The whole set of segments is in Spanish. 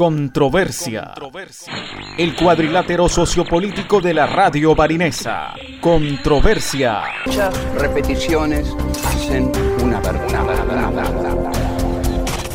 Controversia. El cuadrilátero sociopolítico de la radio barinesa. Controversia. Muchas repeticiones hacen una verdad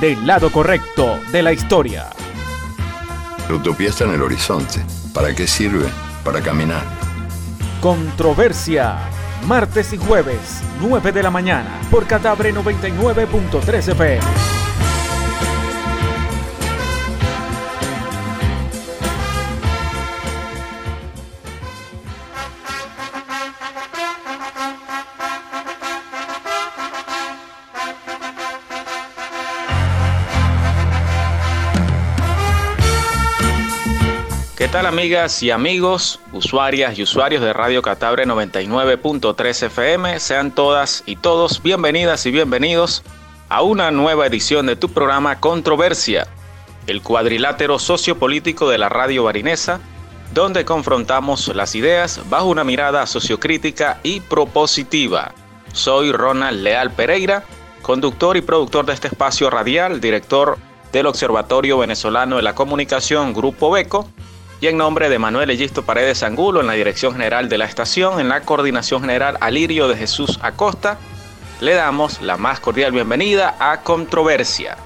del lado correcto de la historia. La utopía está en el horizonte. ¿Para qué sirve? Para caminar. Controversia. Martes y jueves, 9 de la mañana, por Catabre 99.3 FM. ¿Qué tal amigas y amigos, usuarias y usuarios de Radio Catabre 99.3 FM? Sean todas y todos bienvenidas y bienvenidos a una nueva edición de tu programa Controversia, el cuadrilátero sociopolítico de la radio barinesa, donde confrontamos las ideas bajo una mirada sociocrítica y propositiva. Soy Ronald Leal Pereira, conductor y productor de este espacio radial, director del Observatorio Venezolano de la Comunicación Grupo Beco, y en nombre de Manuel Egisto Paredes Angulo en la dirección general de la estación, en la coordinación general Alirio de Jesús Acosta, le damos la más cordial bienvenida a Controversia.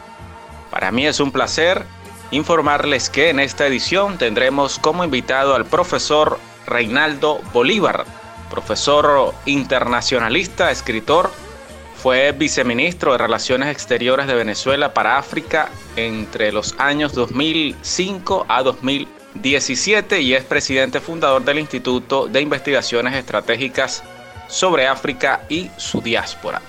Para mí es un placer informarles que en esta edición tendremos como invitado al profesor Reinaldo Bolívar, profesor internacionalista, escritor, fue viceministro de Relaciones Exteriores de Venezuela para África entre los años 2005 a 2000 17 y es presidente fundador del Instituto de Investigaciones Estratégicas sobre África y su diáspora,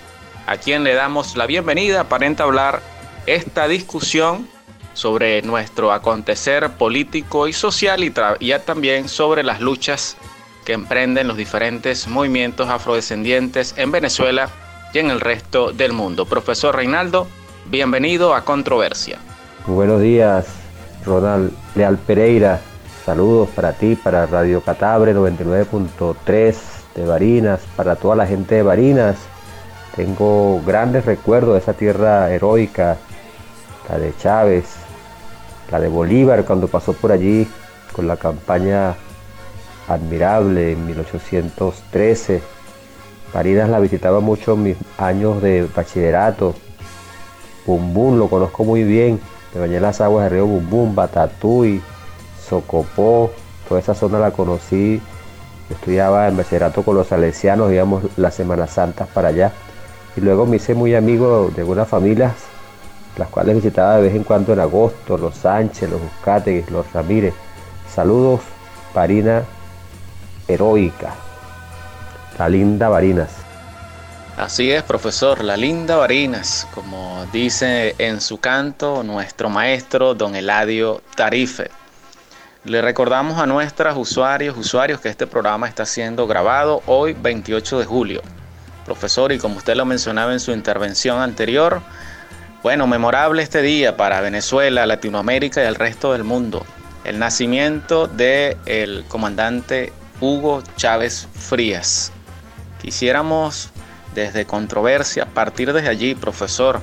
a quien le damos la bienvenida para entablar esta discusión sobre nuestro acontecer político y social y, y también sobre las luchas que emprenden los diferentes movimientos afrodescendientes en Venezuela y en el resto del mundo. Profesor Reinaldo, bienvenido a Controversia. buenos días, Ronald Leal Pereira. Saludos para ti, para Radio Catabre 99.3 de Barinas, para toda la gente de Barinas. Tengo grandes recuerdos de esa tierra heroica, la de Chávez, la de Bolívar cuando pasó por allí con la campaña admirable en 1813. Barinas la visitaba mucho en mis años de bachillerato. Bumbum lo conozco muy bien me bañé las aguas del río Bumbum, Batatuy, Socopó, toda esa zona la conocí. Estudiaba en bachillerato con los salesianos, íbamos las Semanas Santas para allá. Y luego me hice muy amigo de algunas familias, las cuales visitaba de vez en cuando en agosto, los Sánchez, los Buscateguis, los Ramírez. Saludos, Varina heroica, la linda Varinas. Así es, profesor, la linda Barinas, como dice en su canto nuestro maestro don Eladio Tarife. Le recordamos a nuestras usuarios, usuarios que este programa está siendo grabado hoy 28 de julio. Profesor, y como usted lo mencionaba en su intervención anterior, bueno, memorable este día para Venezuela, Latinoamérica y el resto del mundo. El nacimiento del el comandante Hugo Chávez Frías. Quisiéramos desde controversia, partir de allí, profesor,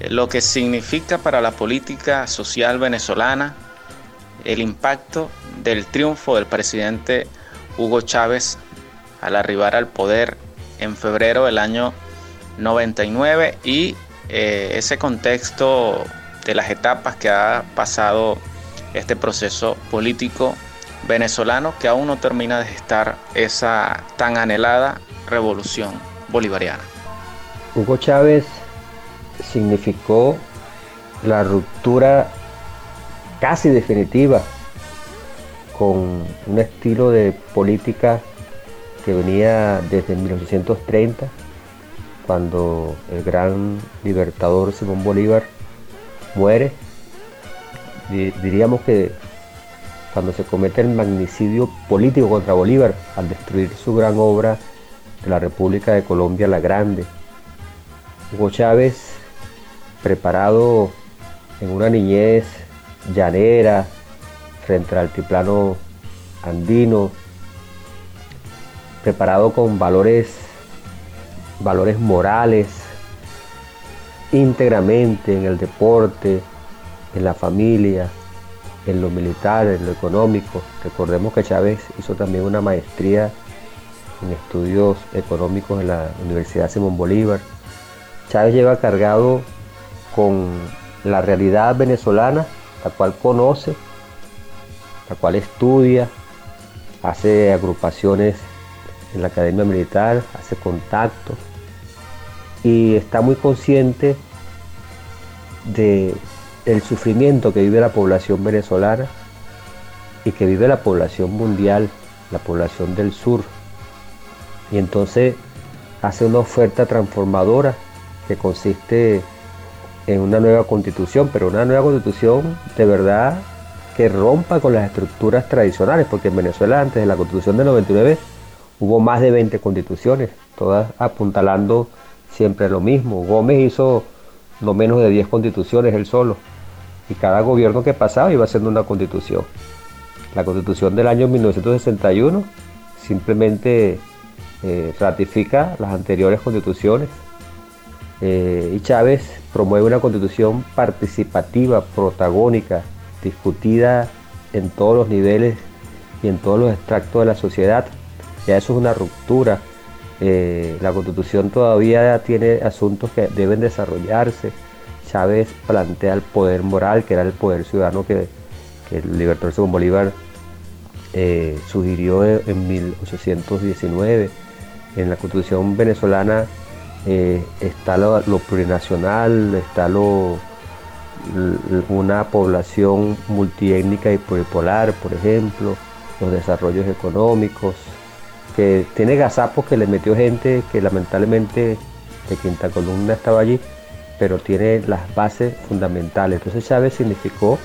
eh, lo que significa para la política social venezolana el impacto del triunfo del presidente Hugo Chávez al arribar al poder en febrero del año 99 y eh, ese contexto de las etapas que ha pasado este proceso político venezolano que aún no termina de gestar esa tan anhelada revolución bolivariana. Hugo Chávez significó la ruptura casi definitiva con un estilo de política que venía desde 1830, cuando el gran libertador Simón Bolívar muere. Diríamos que cuando se comete el magnicidio político contra Bolívar al destruir su gran obra de la República de Colombia la Grande. Hugo Chávez, preparado en una niñez llanera, frente al altiplano andino, preparado con valores, valores morales, íntegramente en el deporte, en la familia, en lo militar, en lo económico. Recordemos que Chávez hizo también una maestría en estudios económicos en la Universidad Simón Bolívar. Chávez lleva cargado con la realidad venezolana, la cual conoce, la cual estudia, hace agrupaciones en la Academia Militar, hace contactos y está muy consciente de el sufrimiento que vive la población venezolana y que vive la población mundial, la población del sur. Y entonces hace una oferta transformadora que consiste en una nueva constitución, pero una nueva constitución de verdad que rompa con las estructuras tradicionales, porque en Venezuela antes de la constitución del 99 hubo más de 20 constituciones, todas apuntalando siempre lo mismo. Gómez hizo no menos de 10 constituciones él solo y cada gobierno que pasaba iba haciendo una constitución. La constitución del año 1961 simplemente eh, ratifica las anteriores constituciones eh, y Chávez promueve una constitución participativa, protagónica, discutida en todos los niveles y en todos los extractos de la sociedad. Ya eso es una ruptura. Eh, la constitución todavía tiene asuntos que deben desarrollarse Chávez plantea el poder moral, que era el poder ciudadano que, el libertador Simón Bolívar sugirió en 1819. En la constitución venezolana eh, está lo, plurinacional, está lo, una población multiétnica y pluripolar, por ejemplo, los desarrollos económicos, que tiene gazapos que le metió gente que lamentablemente de quinta columna estaba allí, pero tiene las bases fundamentales. Entonces Chávez significó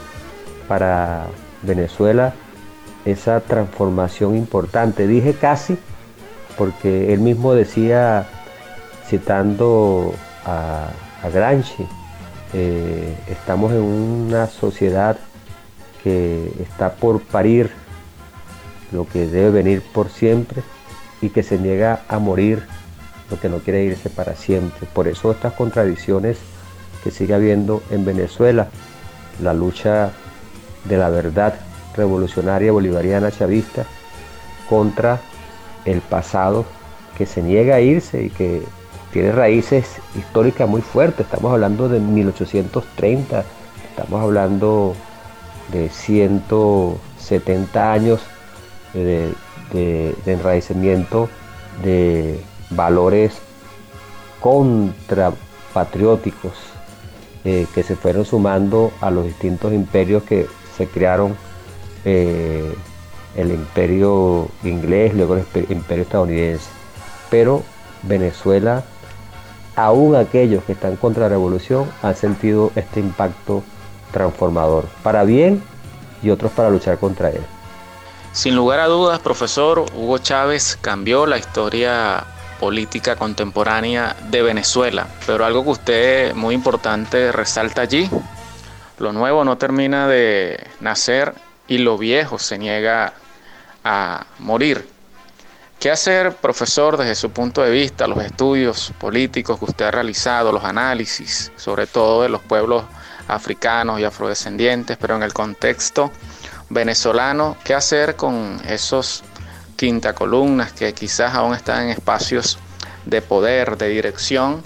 para Venezuela esa transformación importante. Dije casi porque él mismo decía, citando a, Gramsci, eh, estamos en una sociedad que está por parir lo que debe venir por siempre y que se niega a morir que no quiere irse para siempre. Por eso estas contradicciones que sigue habiendo en Venezuela, la lucha de la verdad revolucionaria bolivariana chavista contra el pasado que se niega a irse y que tiene raíces históricas muy fuertes. Estamos hablando de 1830, estamos hablando de 170 años de, de, de enraizamiento de valores contrapatrióticos eh, que se fueron sumando a los distintos imperios que se crearon, eh, el imperio inglés, luego el imperio estadounidense. Pero Venezuela, aún aquellos que están contra la revolución, han sentido este impacto transformador, para bien y otros para luchar contra él. Sin lugar a dudas, profesor, Hugo Chávez cambió la historia política contemporánea de Venezuela. Pero algo que usted muy importante resalta allí, lo nuevo no termina de nacer y lo viejo se niega a morir. ¿Qué hacer, profesor, desde su punto de vista, los estudios políticos que usted ha realizado, los análisis, sobre todo de los pueblos africanos y afrodescendientes, pero en el contexto venezolano, qué hacer con esos quinta columnas que quizás aún están en espacios de poder, de dirección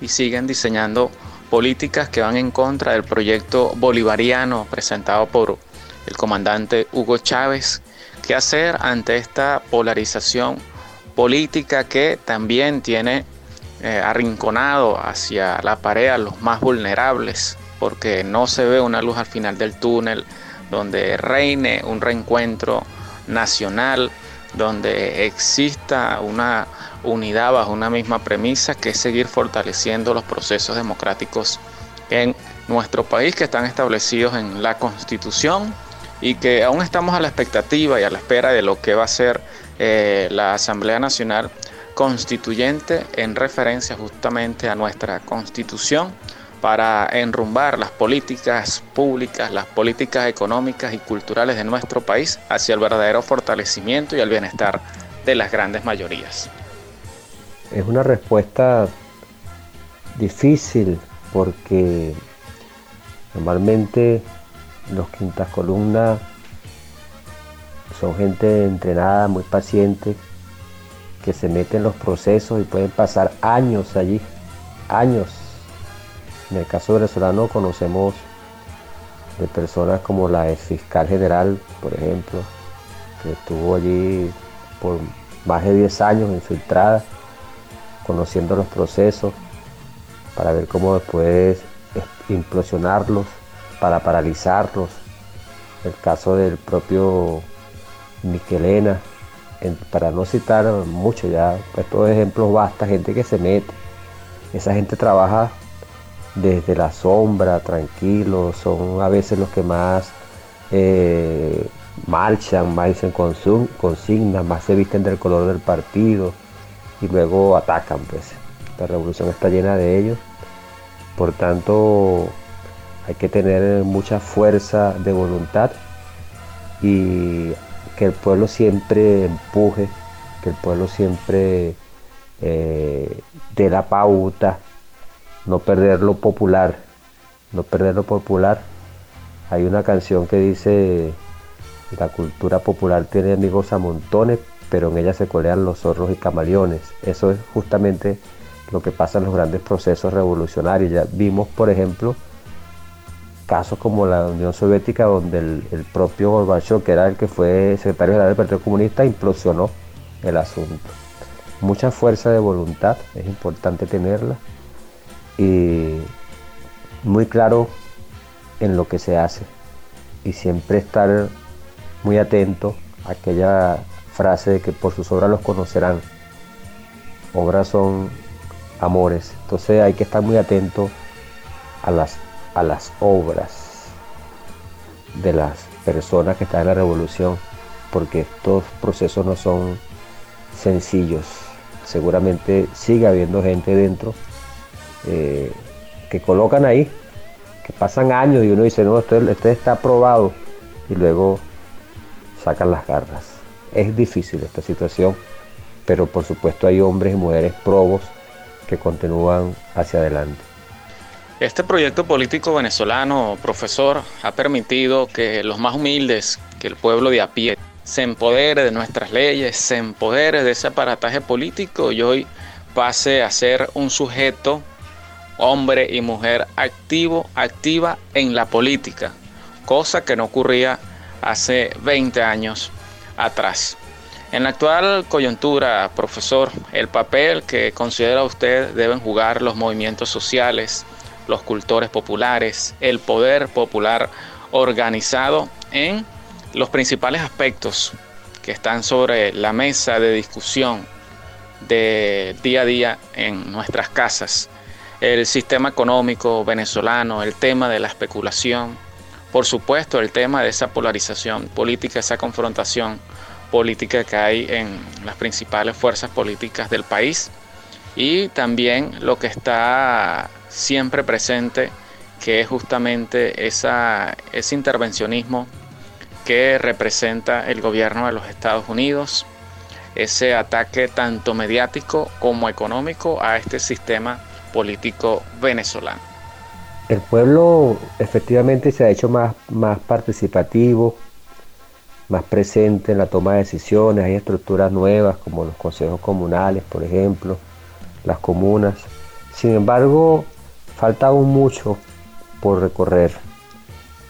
y siguen diseñando políticas que van en contra del proyecto bolivariano presentado por el comandante Hugo Chávez. ¿Qué hacer ante esta polarización política que también tiene eh, arrinconado hacia la pared a los más vulnerables? Porque no se ve una luz al final del túnel donde reine un reencuentro nacional donde exista una unidad bajo una misma premisa que es seguir fortaleciendo los procesos democráticos en nuestro país que están establecidos en la Constitución y que aún estamos a la expectativa y a la espera de lo que va a ser eh, la Asamblea Nacional Constituyente en referencia justamente a nuestra constitución para enrumbar las políticas públicas, las políticas económicas y culturales de nuestro país hacia el verdadero fortalecimiento y el bienestar de las grandes mayorías. Es una respuesta difícil porque normalmente los quintas columnas son gente entrenada, muy paciente, que se mete en los procesos y pueden pasar años allí, años. En el caso venezolano conocemos de personas como la ex fiscal general, por ejemplo, que estuvo allí por más de 10 años infiltrada, conociendo los procesos, para ver cómo después implosionarlos, para paralizarlos. El caso del propio Miquelena, para no citar mucho ya, estos ejemplos basta, gente que se mete. Esa gente trabaja desde la sombra, tranquilo, son a veces los que más eh, marchan, más dicen consignas, más se visten del color del partido y luego atacan. Pues. La revolución está llena de ellos. Por tanto, hay que tener mucha fuerza de voluntad y que el pueblo siempre empuje, que el pueblo siempre eh, dé la pauta, no perder lo popular, no perder lo popular. Hay una canción que dice, la cultura popular tiene amigos a montones, pero en ella se colean los zorros y camaleones. Eso es justamente lo que pasa en los grandes procesos revolucionarios. Ya vimos, por ejemplo, casos como la Unión Soviética, donde el, propio Gorbachev, que era el que fue secretario general del Partido Comunista, implosionó el asunto. Mucha fuerza de voluntad, es importante tenerla, y muy claro en lo que se hace, y siempre estar muy atento a aquella frase de que por sus obras los conocerán. Obras son amores, entonces hay que estar muy atento a las a las obras de las personas que están en la revolución, porque estos procesos no son sencillos. Seguramente sigue habiendo gente dentro eh, que colocan ahí, que pasan años y uno dice, no, este, este está aprobado, y luego sacan las garras. Es difícil esta situación, pero por supuesto hay hombres y mujeres probos que continúan hacia adelante. Este proyecto político venezolano, profesor, ha permitido que los más humildes, que el pueblo de a pie, se empodere de nuestras leyes, se empodere de ese aparataje político y hoy pase a ser un sujeto, hombre y mujer activo, activa en la política, cosa que no ocurría hace 20 años atrás. En la actual coyuntura, profesor, el papel que considera usted deben jugar los movimientos sociales, los cultores populares, el poder popular organizado en los principales aspectos que están sobre la mesa de discusión de día a día en nuestras casas. El sistema económico venezolano, el tema de la especulación, por supuesto el tema de esa polarización política, esa confrontación política que hay en las principales fuerzas políticas del país y también lo que está siempre presente, que es justamente ese intervencionismo que representa el gobierno de los Estados Unidos, ese ataque tanto mediático como económico a este sistema político venezolano. El pueblo efectivamente se ha hecho más, más participativo, más presente en la toma de decisiones, hay estructuras nuevas como los consejos comunales, por ejemplo, las comunas. Sin embargo, falta aún mucho por recorrer.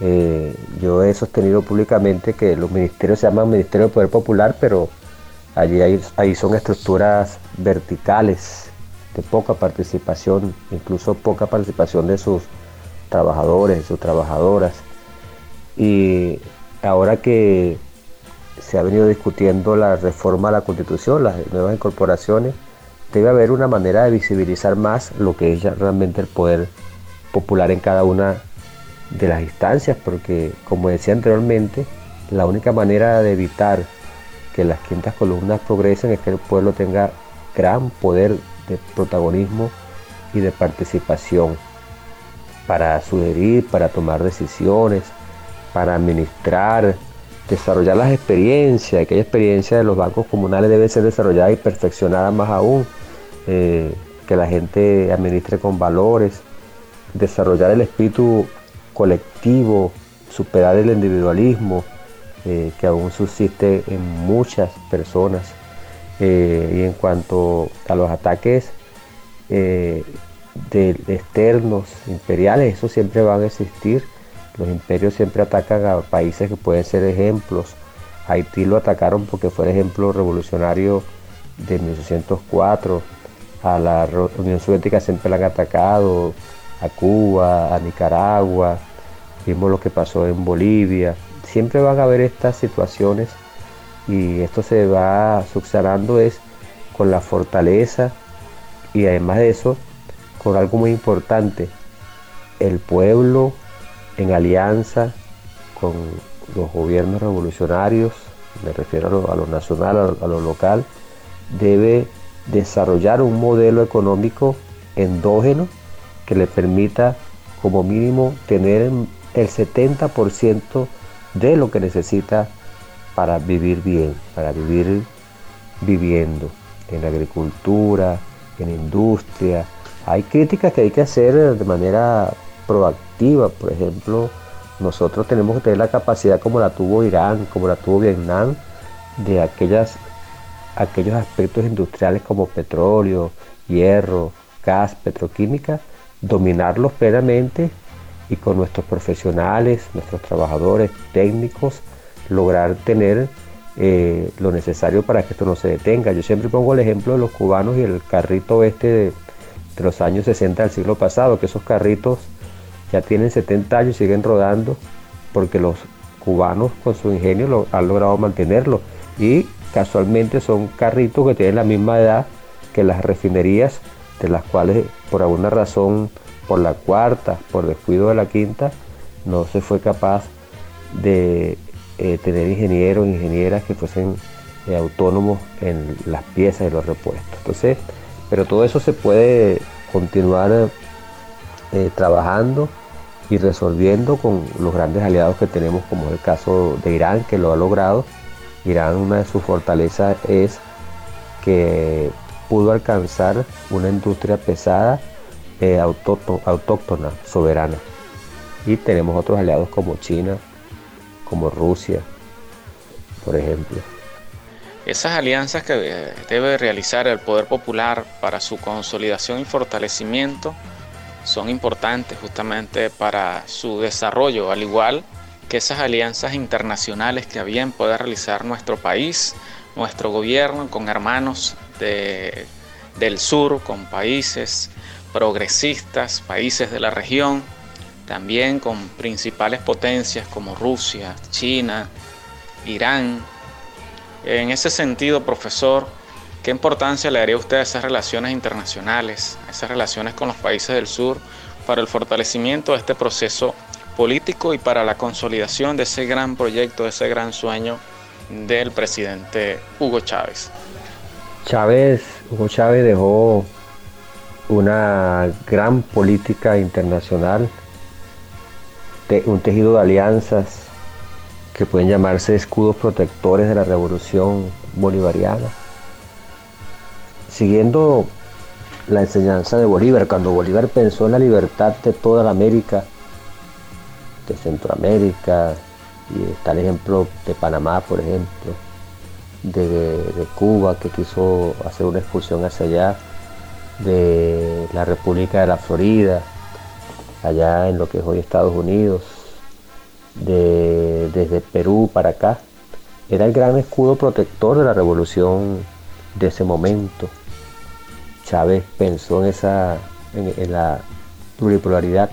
Eh, yo he sostenido públicamente que los ministerios se llaman Ministerio de Poder Popular, pero allí hay, son estructuras verticales de poca participación, incluso poca participación de sus trabajadores, de sus trabajadoras. Y ahora que se ha venido discutiendo la reforma a la constitución, las nuevas incorporaciones, debe haber una manera de visibilizar más lo que es realmente el poder popular en cada una de las instancias, porque como decía anteriormente, la única manera de evitar que las quintas columnas progresen es que el pueblo tenga gran poder de protagonismo y de participación para sugerir, para tomar decisiones, para administrar, desarrollar las experiencias. Aquella experiencia de los bancos comunales debe ser desarrollada y perfeccionada más aún. Eh, que la gente administre con valores, desarrollar el espíritu colectivo, superar el individualismo eh, que aún subsiste en muchas personas. Eh, y en cuanto a los ataques externos, imperiales, eso siempre van a existir los imperios siempre atacan a países que pueden ser ejemplos. Haití lo atacaron porque fue el ejemplo revolucionario de 1804. A la Unión Soviética siempre la han atacado. A Cuba, a Nicaragua. Vimos lo que pasó en Bolivia. Siempre van a haber estas situaciones y esto se va subsanando es con la fortaleza y además de eso con algo muy importante el pueblo en alianza con los gobiernos revolucionarios, me refiero a lo, nacional, a lo, local, debe desarrollar un modelo económico endógeno que le permita como mínimo tener el 70% de lo que necesita para vivir bien, para vivir viviendo en agricultura, en industria. Hay críticas que hay que hacer de manera proactiva. Por ejemplo, nosotros tenemos que tener la capacidad como la tuvo Irán, como la tuvo Vietnam, de aquellas, aquellos aspectos industriales como petróleo, hierro, gas, petroquímica, dominarlos plenamente y con nuestros profesionales, nuestros trabajadores técnicos, lograr tener eh, lo necesario para que esto no se detenga. Yo siempre pongo el ejemplo de los cubanos y el carrito este de, los años 60 del siglo pasado, que esos carritos ya tienen 70 años y siguen rodando porque los cubanos con su ingenio lo, han logrado mantenerlo y casualmente son carritos que tienen la misma edad que las refinerías de las cuales por alguna razón por la cuarta, por descuido de la quinta, no se fue capaz de eh, tener ingenieros, ingenieras que fuesen eh, autónomos en las piezas y los repuestos. Entonces, pero todo eso se puede continuar eh, trabajando y resolviendo con los grandes aliados que tenemos, como es el caso de Irán, que lo ha logrado. Irán, una de sus fortalezas es que pudo alcanzar una industria pesada, eh, autóctona, soberana. Y tenemos otros aliados como China, como Rusia, por ejemplo. Esas alianzas que eh, debe realizar el poder popular para su consolidación y fortalecimiento son importantes justamente para su desarrollo, al igual que esas alianzas internacionales que bien puede realizar nuestro país, nuestro gobierno con hermanos del sur, con países progresistas, países de la región, también con principales potencias como Rusia, China, Irán. En ese sentido, profesor, ¿Qué importancia le daría usted a esas relaciones internacionales, a esas relaciones con los países del sur para el fortalecimiento de este proceso político y para la consolidación de ese gran proyecto, de ese gran sueño del presidente Hugo Chávez? Chávez, Hugo Chávez dejó una gran política internacional, un tejido de alianzas que pueden llamarse escudos protectores de la revolución bolivariana siguiendo la enseñanza de Bolívar, cuando Bolívar pensó en la libertad de toda la América, de Centroamérica, y está el ejemplo de Panamá, por ejemplo, de, Cuba, que quiso hacer una expulsión hacia allá, de la República de la Florida, allá en lo que es hoy Estados Unidos, de, desde Perú para acá. Era el gran escudo protector de la revolución de ese momento. Chávez pensó en, esa, en, la pluripolaridad,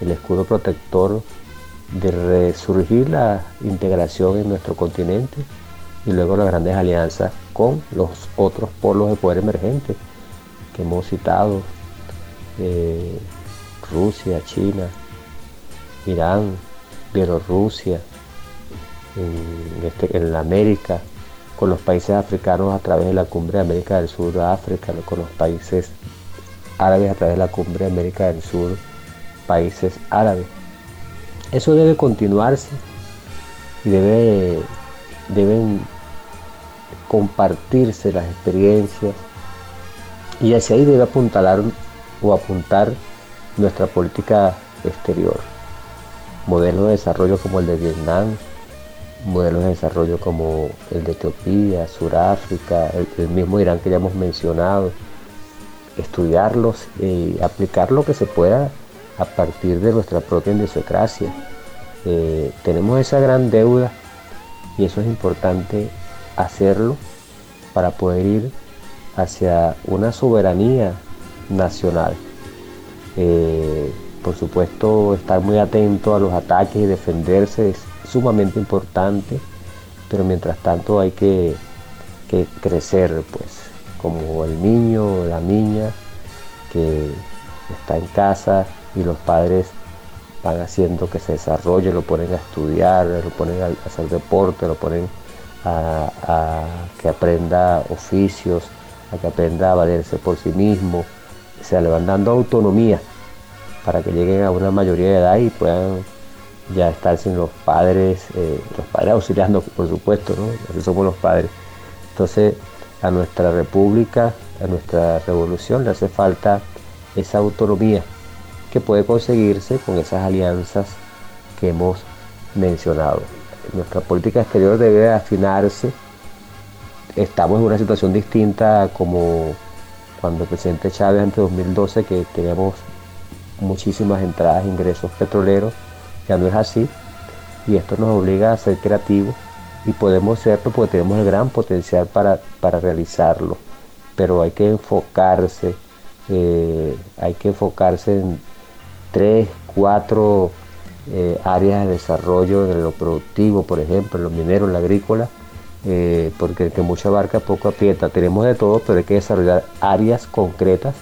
el escudo protector de resurgir la integración en nuestro continente y luego las grandes alianzas con los otros polos de poder emergentes que hemos citado, eh, Rusia, China, Irán, Bielorrusia, en, este, en América, con los países africanos a través de la cumbre de América del Sur África, con los países árabes a través de la cumbre de América del Sur, países árabes. Eso debe continuarse y debe, deben compartirse las experiencias y hacia ahí debe apuntalar o apuntar nuestra política exterior. Modelos de desarrollo como el de Vietnam, modelos de desarrollo como el de Etiopía, Sudáfrica, el, mismo Irán que ya hemos mencionado, estudiarlos y aplicar lo que se pueda a partir de nuestra propia indosocracia. Eh, tenemos esa gran deuda y eso es importante hacerlo para poder ir hacia una soberanía nacional. Eh, por supuesto, estar muy atento a los ataques y defenderse es sumamente importante, pero mientras tanto hay que, que crecer, pues, como el niño o la niña que está en casa y los padres van haciendo que se desarrolle, lo ponen a estudiar, lo ponen a hacer deporte, lo ponen a, que aprenda oficios, a que aprenda a valerse por sí mismo, se le van dando autonomía para que lleguen a una mayoría de edad y puedan ya estar sin los padres, eh, los padres auxiliando, por supuesto, ¿no? Así somos los padres. Entonces, a nuestra república, a nuestra revolución le hace falta esa autonomía que puede conseguirse con esas alianzas que hemos mencionado. Nuestra política exterior debe afinarse. Estamos en una situación distinta como cuando el presidente Chávez ante 2012 que teníamos muchísimas entradas e ingresos petroleros, ya no es así y esto nos obliga a ser creativos y podemos serlo porque tenemos el gran potencial para, para realizarlo, pero hay que enfocarse, eh, hay que enfocarse en tres, cuatro eh, áreas de desarrollo de lo productivo, por ejemplo, lo minero, la agrícola, eh, porque el que mucha barca poco aprieta. Tenemos de todo, pero hay que desarrollar áreas concretas,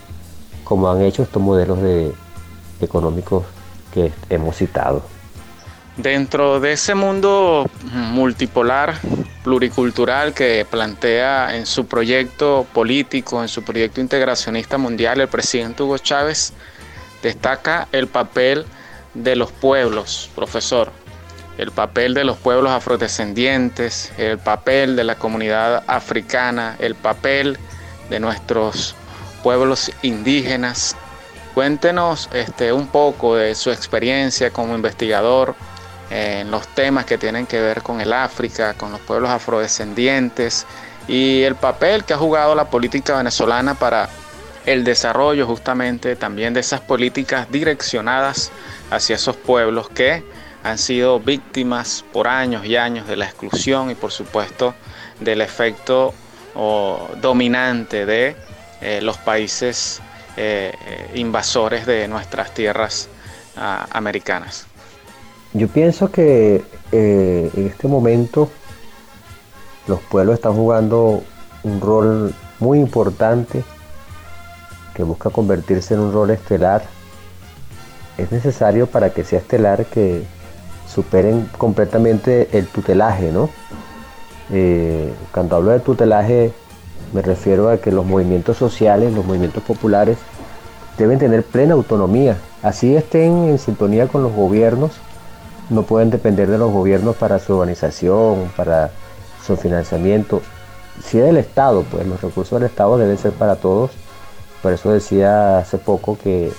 como han hecho estos modelos de, económicos que hemos citado. Dentro de ese mundo multipolar, pluricultural que plantea en su proyecto político, en su proyecto integracionista mundial, el presidente Hugo Chávez destaca el papel de los pueblos, profesor, el papel de los pueblos afrodescendientes, el papel de la comunidad africana, el papel de nuestros pueblos indígenas. Cuéntenos este, un poco de su experiencia como investigador en los temas que tienen que ver con el África, con los pueblos afrodescendientes y el papel que ha jugado la política venezolana para el desarrollo justamente también de esas políticas direccionadas hacia esos pueblos que han sido víctimas por años y años de la exclusión y por supuesto del efecto dominante de eh, los países eh, eh, invasores de nuestras tierras ah, americanas. Yo pienso que en este momento los pueblos están jugando un rol muy importante que busca convertirse en un rol estelar. Es necesario para que sea estelar que superen completamente el tutelaje, ¿no? Eh, cuando hablo de tutelaje me refiero a que los movimientos sociales, los movimientos populares deben tener plena autonomía, así estén en sintonía con los gobiernos no pueden depender de los gobiernos para su organización, para su financiamiento. Si es del Estado, pues los recursos del Estado deben ser para todos. Por eso decía hace poco que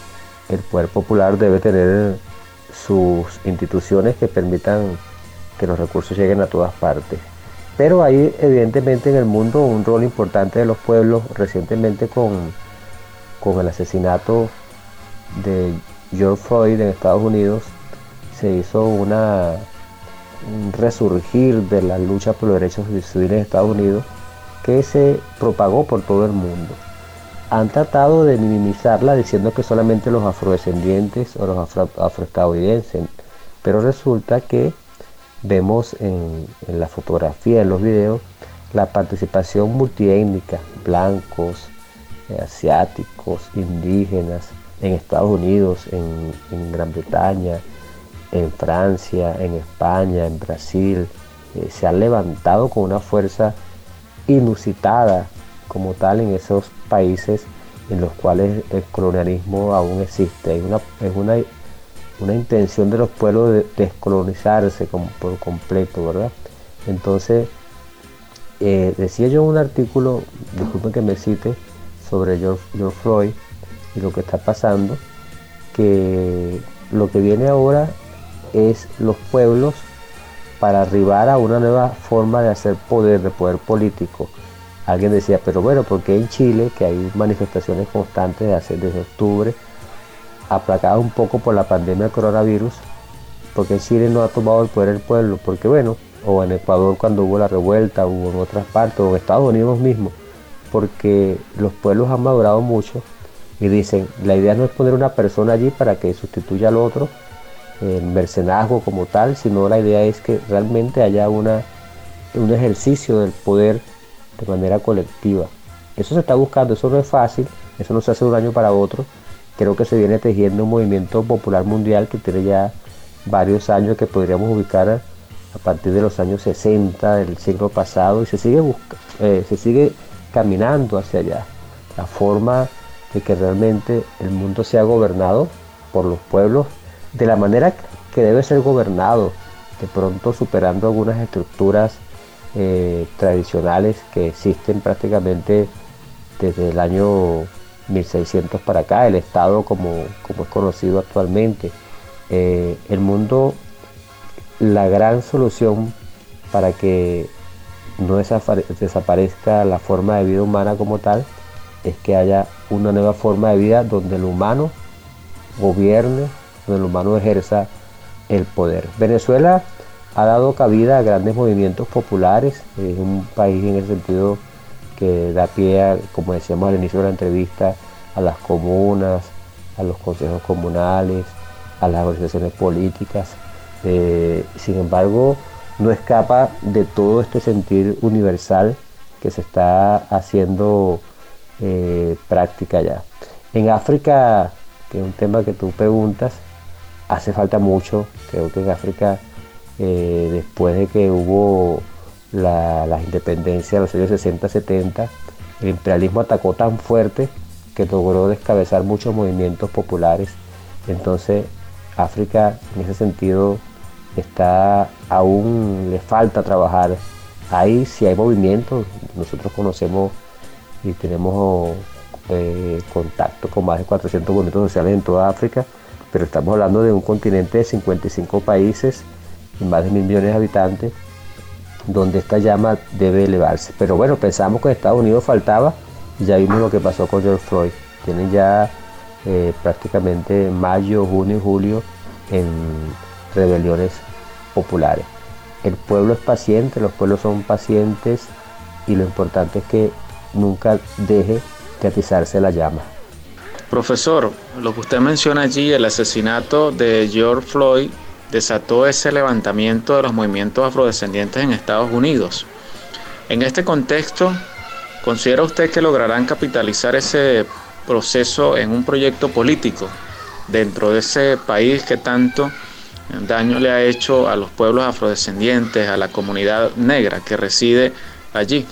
el poder popular debe tener sus instituciones que permitan que los recursos lleguen a todas partes. Pero hay evidentemente en el mundo un rol importante de los pueblos. Recientemente con, con el asesinato de George Floyd en Estados Unidos, se hizo una, un resurgir de la lucha por los derechos civiles en Estados Unidos que se propagó por todo el mundo. Han tratado de minimizarla diciendo que solamente los afrodescendientes o los afroestadounidenses, pero resulta que vemos en, en, la fotografía, en los videos, la participación multiétnica, blancos, eh, asiáticos, indígenas, en Estados Unidos, en, en Gran Bretaña, en Francia, en España, en Brasil, eh, se han levantado con una fuerza inusitada como tal en esos países en los cuales el colonialismo aún existe. Hay una, es una, una intención de los pueblos de descolonizarse por completo, ¿verdad? Entonces, eh, decía yo en un artículo, disculpen que me cite, sobre George, Floyd y lo que está pasando, que lo que viene ahora es los pueblos para arribar a una nueva forma de hacer poder, de poder político. Alguien decía, pero bueno, porque en Chile, que hay manifestaciones constantes desde, desde octubre, aplacadas un poco por la pandemia del coronavirus, porque en Chile no ha tomado el poder el pueblo, porque bueno, o en Ecuador cuando hubo la revuelta, o en otras partes, o en Estados Unidos mismo, porque los pueblos han madurado mucho y dicen, la idea no es poner una persona allí para que sustituya al otro, el mercenazgo como tal, sino la idea es que realmente haya una, un ejercicio del poder de manera colectiva. Eso se está buscando, eso no es fácil, eso no se hace de un año para otro. Creo que se viene tejiendo un movimiento popular mundial que tiene ya varios años que podríamos ubicar a, partir de los años 60 del siglo pasado y se sigue, eh, se sigue caminando hacia allá. La forma de que realmente el mundo sea gobernado por los pueblos de la manera que debe ser gobernado, de pronto superando algunas estructuras eh, tradicionales que existen prácticamente desde el año 1600 para acá, el Estado como, como es conocido actualmente. Eh, el mundo, la gran solución para que no desaparezca la forma de vida humana como tal, es que haya una nueva forma de vida donde el humano gobierne, donde el humano ejerza el poder. Venezuela ha dado cabida a grandes movimientos populares, es un país en el sentido que da pie, como decíamos al inicio de la entrevista, a las comunas, a los consejos comunales, a las organizaciones políticas. Eh, sin embargo, no escapa de todo este sentir universal que se está haciendo eh, práctica ya. En África, que es un tema que tú preguntas, hace falta mucho. Creo que en África, eh, después de que hubo la, las independencias de los años 60-70, el imperialismo atacó tan fuerte que logró descabezar muchos movimientos populares. Entonces, África, en ese sentido, está aún le falta trabajar. Ahí si hay movimiento, nosotros conocemos y tenemos eh, contacto con más de 400 movimientos sociales en toda África, pero estamos hablando de un continente de 55 países y más de mil millones de habitantes, donde esta llama debe elevarse. Pero bueno, pensamos que en Estados Unidos faltaba y ya vimos lo que pasó con George Floyd. Tienen ya eh, prácticamente mayo, junio y julio en rebeliones populares. El pueblo es paciente, los pueblos son pacientes y lo importante es que nunca deje de atizarse la llama. Profesor, lo que usted menciona allí, el asesinato de George Floyd, desató ese levantamiento de los movimientos afrodescendientes en Estados Unidos. En este contexto, ¿considera usted que lograrán capitalizar ese proceso en un proyecto político dentro de ese país que tanto daño le ha hecho a los pueblos afrodescendientes, a la comunidad negra que reside allí?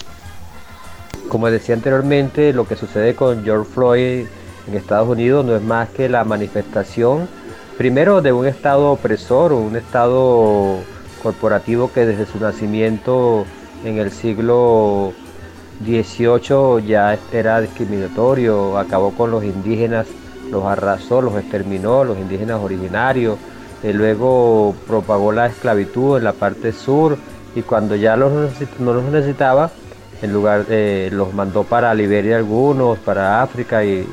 Como decía anteriormente, lo que sucede con George Floyd en Estados Unidos no es más que la manifestación, primero, de un Estado opresor un Estado corporativo que desde su nacimiento en el siglo XVIII ya era discriminatorio, acabó con los indígenas, los arrasó, los exterminó, los indígenas originarios, y luego propagó la esclavitud en la parte sur y cuando ya no los necesitaba, en lugar de los mandó para Liberia algunos, para África y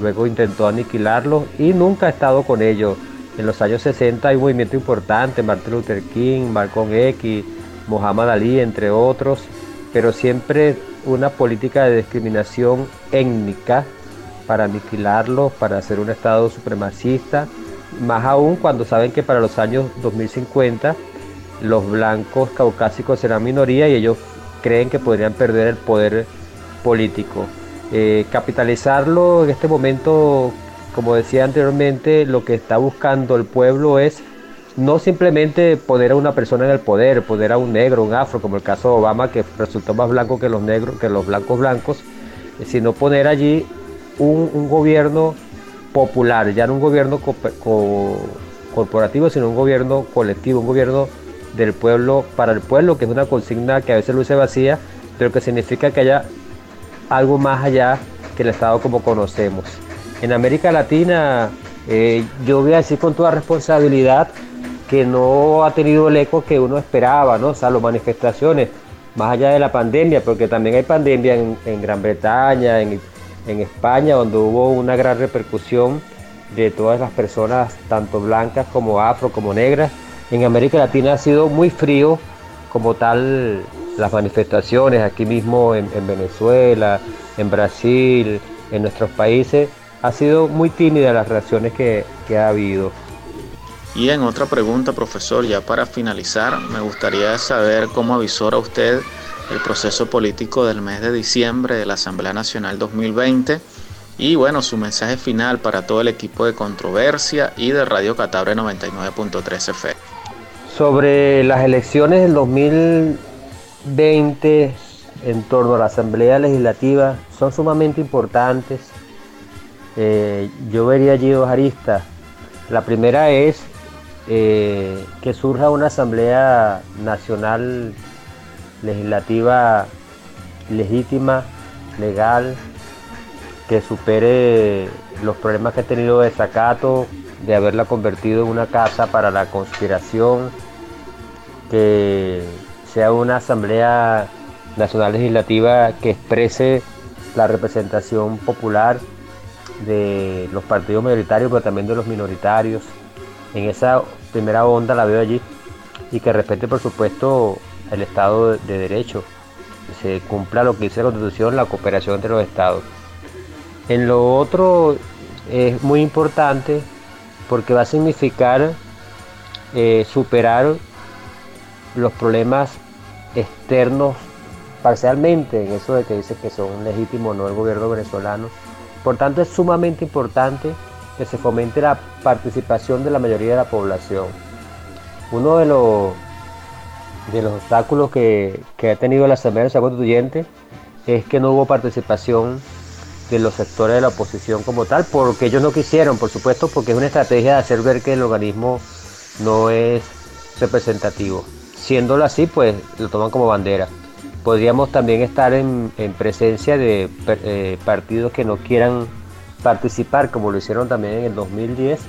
luego intentó aniquilarlos y nunca ha estado con ellos. En los años 60 hay un movimiento importante, Martin Luther King, Malcolm X, Muhammad Ali, entre otros, pero siempre una política de discriminación étnica para aniquilarlos, para hacer un Estado supremacista, más aún cuando saben que para los años 2050 los blancos caucásicos serán minoría y ellos creen que podrían perder el poder político. Eh, capitalizarlo en este momento, como decía anteriormente, lo que está buscando el pueblo es no simplemente poner a una persona en el poder, poner a un negro, un afro, como el caso de Obama, que resultó más blanco que los negros, que los blancos blancos, sino poner allí un, gobierno popular, ya no un gobierno corporativo, sino un gobierno colectivo, un gobierno del pueblo para el pueblo, que es una consigna que a veces luce vacía, pero que significa que haya algo más allá que el Estado como conocemos. En América Latina, eh, yo voy a decir con toda responsabilidad que no ha tenido el eco que uno esperaba, ¿no? O sea, las manifestaciones, más allá de la pandemia, porque también hay pandemia en, Gran Bretaña, en, en España, donde hubo una gran repercusión de todas las personas, tanto blancas como afro, como negras. En América Latina ha sido muy frío como tal las manifestaciones, aquí mismo en, Venezuela, en Brasil, en nuestros países, ha sido muy tímida las reacciones que, que ha habido. Y en otra pregunta, profesor, ya para finalizar, me gustaría saber cómo avisora usted el proceso político del mes de diciembre de la Asamblea Nacional 2020 y bueno, su mensaje final para todo el equipo de controversia y de Radio Catabre 99.3 FM. Sobre las elecciones del 2020 en torno a la Asamblea Legislativa son sumamente importantes. Eh, yo vería allí dos aristas. La primera es eh, que surja una Asamblea Nacional legislativa legítima, legal, que supere los problemas que ha tenido de sacato, de haberla convertido en una casa para la conspiración, que sea una asamblea nacional legislativa que exprese la representación popular de los partidos mayoritarios, pero también de los minoritarios. En esa primera onda la veo allí y que respete, por supuesto, el Estado de Derecho, se cumpla lo que dice la Constitución, la cooperación entre los Estados. En lo otro es muy importante porque va a significar eh, superar los problemas externos parcialmente en eso de que dice que son legítimos no el gobierno venezolano. Por tanto, es sumamente importante que se fomente la participación de la mayoría de la población. Uno de los de los obstáculos que, ha tenido la Asamblea Nacional Constituyente es que no hubo participación de los sectores de la oposición como tal, porque ellos no quisieron, por supuesto, porque es una estrategia de hacer ver que el organismo no es representativo. Siéndolo así, pues lo toman como bandera. Podríamos también estar en, presencia de eh, partidos que no quieran participar, como lo hicieron también en el 2010,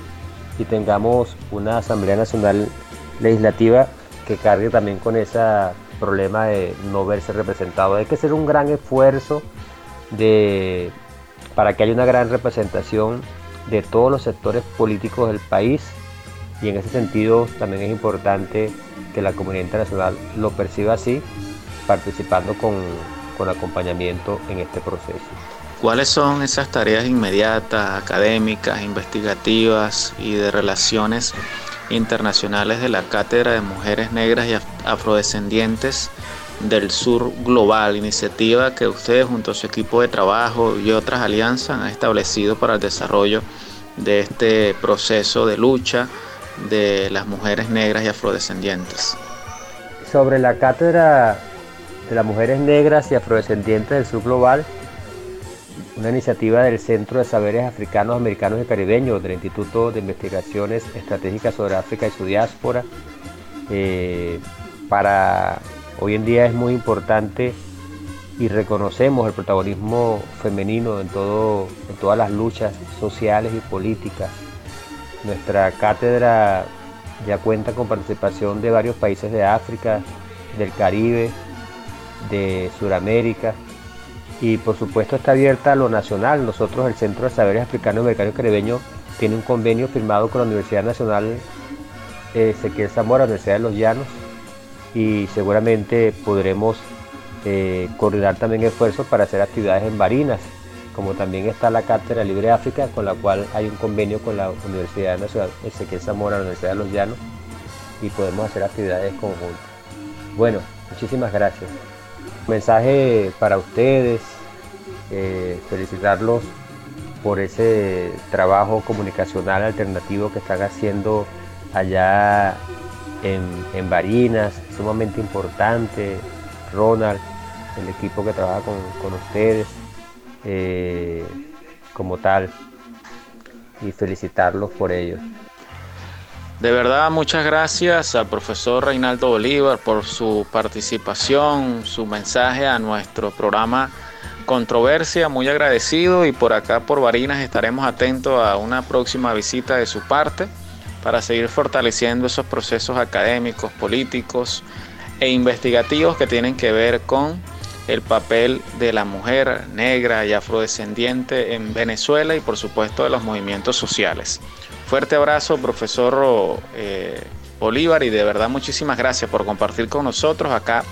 y tengamos una Asamblea Nacional Legislativa que cargue también con ese problema de no verse representado. Hay que hacer un gran esfuerzo de, para que haya una gran representación de todos los sectores políticos del país y en ese sentido también es importante que la comunidad internacional lo perciba así, participando con, con acompañamiento en este proceso. ¿Cuáles son esas tareas inmediatas, académicas, investigativas y de relaciones internacionales de la Cátedra de Mujeres Negras y Afrodescendientes del Sur Global, iniciativa que ustedes junto a su equipo de trabajo y otras alianzas han establecido para el desarrollo de este proceso de lucha de las mujeres negras y afrodescendientes. Sobre la Cátedra de las Mujeres Negras y Afrodescendientes del Sur Global, una iniciativa del Centro de Saberes Africanos, Americanos y Caribeños del Instituto de Investigaciones Estratégicas sobre África y su diáspora. Eh, para hoy en día es muy importante y reconocemos el protagonismo femenino en, todo, en todas las luchas sociales y políticas. Nuestra cátedra ya cuenta con participación de varios países de África, del Caribe, de Sudamérica y por supuesto está abierta a lo nacional. Nosotros, el Centro de Saberes Africanos y Caribeño, tiene un convenio firmado con la Universidad Nacional eh, Ezequiel Zamora, Universidad de los Llanos, y seguramente podremos eh, coordinar también esfuerzos para hacer actividades en Barinas, como también está la Cátedra Libre África, con la cual hay un convenio con la Universidad Nacional Ezequiel Zamora, la Universidad de los Llanos, y podemos hacer actividades conjuntas. Bueno, muchísimas gracias. Mensaje para ustedes, eh, felicitarlos por ese trabajo comunicacional alternativo que están haciendo allá en, en Barinas, sumamente importante. Ronald, el equipo que trabaja con, ustedes eh, como tal y felicitarlos por ello. De verdad, muchas gracias al profesor Reinaldo Bolívar por su participación, su mensaje a nuestro programa Controversia, muy agradecido y por acá por Barinas estaremos atentos a una próxima visita de su parte para seguir fortaleciendo esos procesos académicos, políticos e investigativos que tienen que ver con el papel de la mujer negra y afrodescendiente en Venezuela y por supuesto de los movimientos sociales. Fuerte abrazo, profesor eh, Bolívar, y de verdad muchísimas gracias por compartir con nosotros acá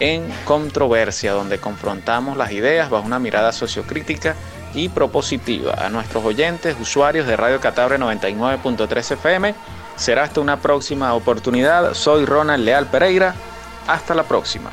en Controversia, donde confrontamos las ideas bajo una mirada sociocrítica y propositiva. A nuestros oyentes, usuarios de Radio Catabre 99.3 FM, será hasta una próxima oportunidad. Soy Ronald Leal Pereira. Hasta la próxima.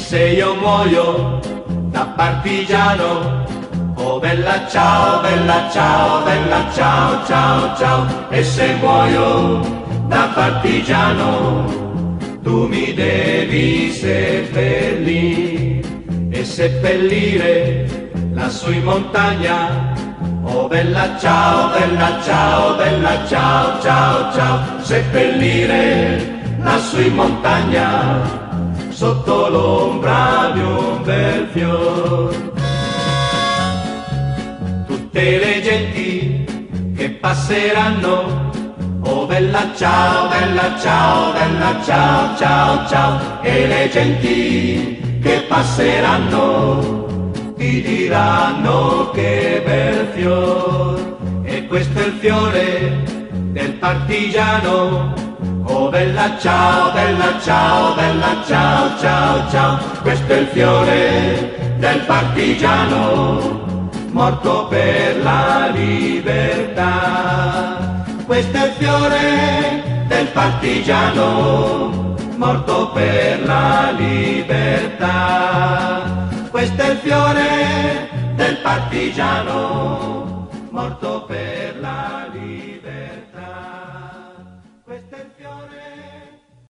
Se io muoio da partigiano, oh bella ciao, bella ciao, bella ciao, ciao, ciao, e se muoio da partigiano, tu mi devi seppellire. E seppellire lassù in montagna. Oh bella ciao, bella ciao, bella ciao, ciao, ciao, seppellire lassù in montagna sotto l'ombra di un bel fior. Tutte le genti che passeranno, oh bella ciao, bella ciao, bella ciao, ciao, ciao, e le genti che passeranno ti diranno che bel fior. E questo è il fiore del partigiano Oh bella ciao, bella ciao, bella ciao, ciao, ciao, questo è il fiore del partigiano, morto per la libertà. Questo è il fiore del partigiano, morto per la libertà. Questo è il fiore del partigiano, morto